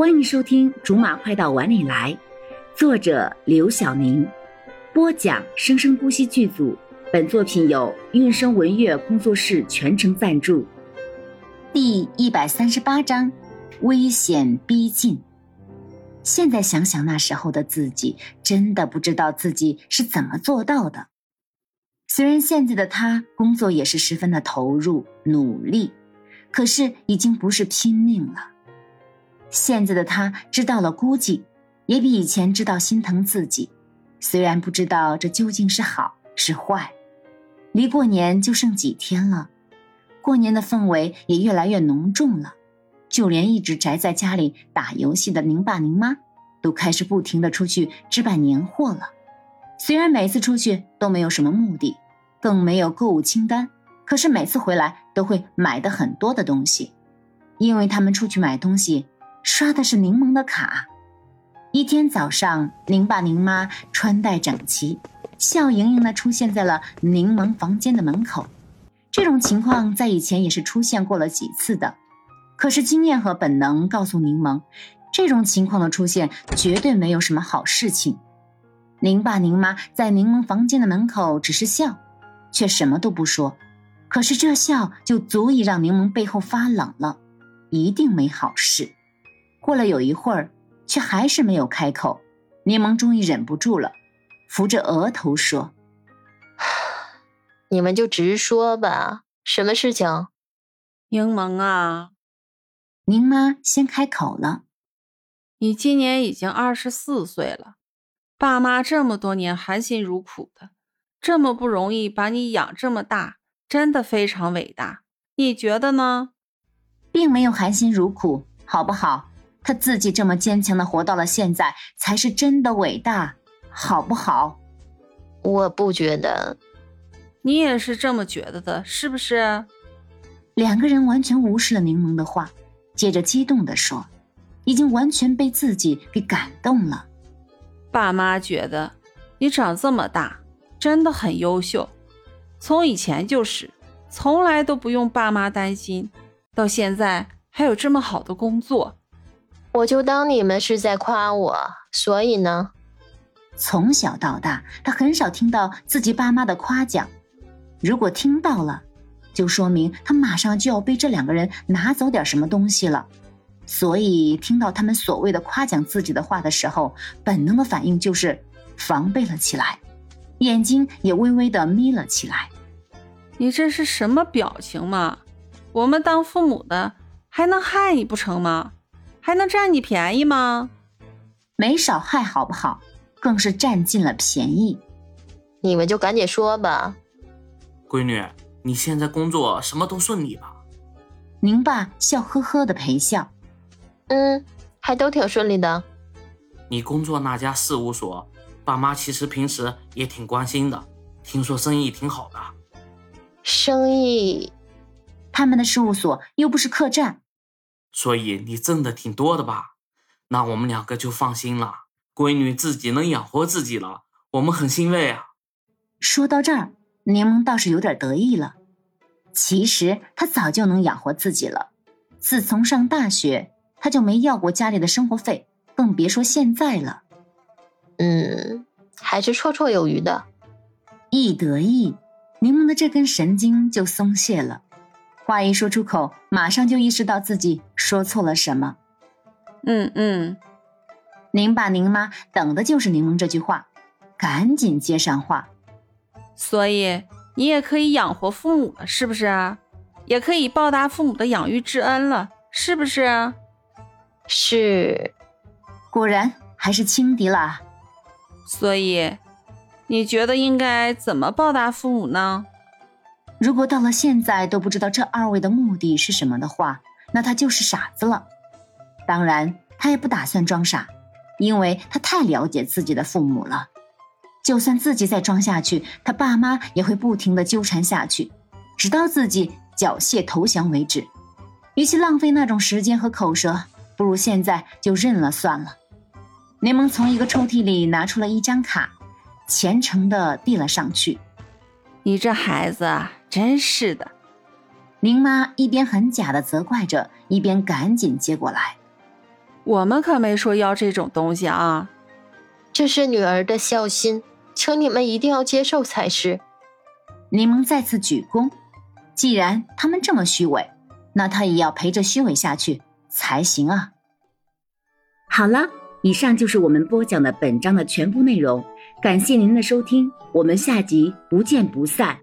欢迎收听《竹马快到碗里来》，作者刘晓宁，播讲生生不息剧组。本作品由韵声文乐工作室全程赞助。第一百三十八章：危险逼近。现在想想那时候的自己，真的不知道自己是怎么做到的。虽然现在的他工作也是十分的投入努力，可是已经不是拼命了。现在的他知道了估计，也比以前知道心疼自己。虽然不知道这究竟是好是坏，离过年就剩几天了，过年的氛围也越来越浓重了。就连一直宅在家里打游戏的宁爸宁妈，都开始不停的出去置办年货了。虽然每次出去都没有什么目的，更没有购物清单，可是每次回来都会买的很多的东西，因为他们出去买东西。刷的是柠檬的卡。一天早上，宁爸宁妈穿戴整齐，笑盈盈的出现在了柠檬房间的门口。这种情况在以前也是出现过了几次的，可是经验和本能告诉柠檬，这种情况的出现绝对没有什么好事情。宁爸宁妈在柠檬房间的门口只是笑，却什么都不说，可是这笑就足以让柠檬背后发冷了，一定没好事。过了有一会儿，却还是没有开口。柠檬终于忍不住了，扶着额头说：“你们就直说吧，什么事情？”柠檬啊，宁妈先开口了：“你今年已经二十四岁了，爸妈这么多年含辛茹苦的，这么不容易把你养这么大，真的非常伟大。你觉得呢？并没有含辛茹苦，好不好？”他自己这么坚强的活到了现在，才是真的伟大，好不好？我不觉得，你也是这么觉得的，是不是？两个人完全无视了柠檬的话，接着激动的说：“已经完全被自己给感动了。”爸妈觉得你长这么大真的很优秀，从以前就是，从来都不用爸妈担心，到现在还有这么好的工作。我就当你们是在夸我，所以呢，从小到大，他很少听到自己爸妈的夸奖。如果听到了，就说明他马上就要被这两个人拿走点什么东西了。所以，听到他们所谓的夸奖自己的话的时候，本能的反应就是防备了起来，眼睛也微微的眯了起来。你这是什么表情嘛？我们当父母的还能害你不成吗？还能占你便宜吗？没少害，好不好？更是占尽了便宜。你们就赶紧说吧。闺女，你现在工作什么都顺利吧？宁爸笑呵呵的陪笑。嗯，还都挺顺利的。你工作那家事务所，爸妈其实平时也挺关心的。听说生意挺好的。生意？他们的事务所又不是客栈。所以你挣的挺多的吧？那我们两个就放心了。闺女自己能养活自己了，我们很欣慰啊。说到这儿，柠檬倒是有点得意了。其实他早就能养活自己了。自从上大学，他就没要过家里的生活费，更别说现在了。嗯，还是绰绰有余的。一得意，柠檬的这根神经就松懈了。话一说出口，马上就意识到自己说错了什么。嗯嗯，您爸您妈等的就是柠檬这句话，赶紧接上话。所以你也可以养活父母了，是不是啊？也可以报答父母的养育之恩了，是不是啊？是。果然还是轻敌了。所以，你觉得应该怎么报答父母呢？如果到了现在都不知道这二位的目的是什么的话，那他就是傻子了。当然，他也不打算装傻，因为他太了解自己的父母了。就算自己再装下去，他爸妈也会不停的纠缠下去，直到自己缴械投降为止。与其浪费那种时间和口舌，不如现在就认了算了。柠檬从一个抽屉里拿出了一张卡，虔诚的递了上去。你这孩子！真是的，宁妈一边很假的责怪着，一边赶紧接过来。我们可没说要这种东西啊。这是女儿的孝心，请你们一定要接受才是。柠檬再次鞠躬。既然他们这么虚伪，那他也要陪着虚伪下去才行啊。好了，以上就是我们播讲的本章的全部内容，感谢您的收听，我们下集不见不散。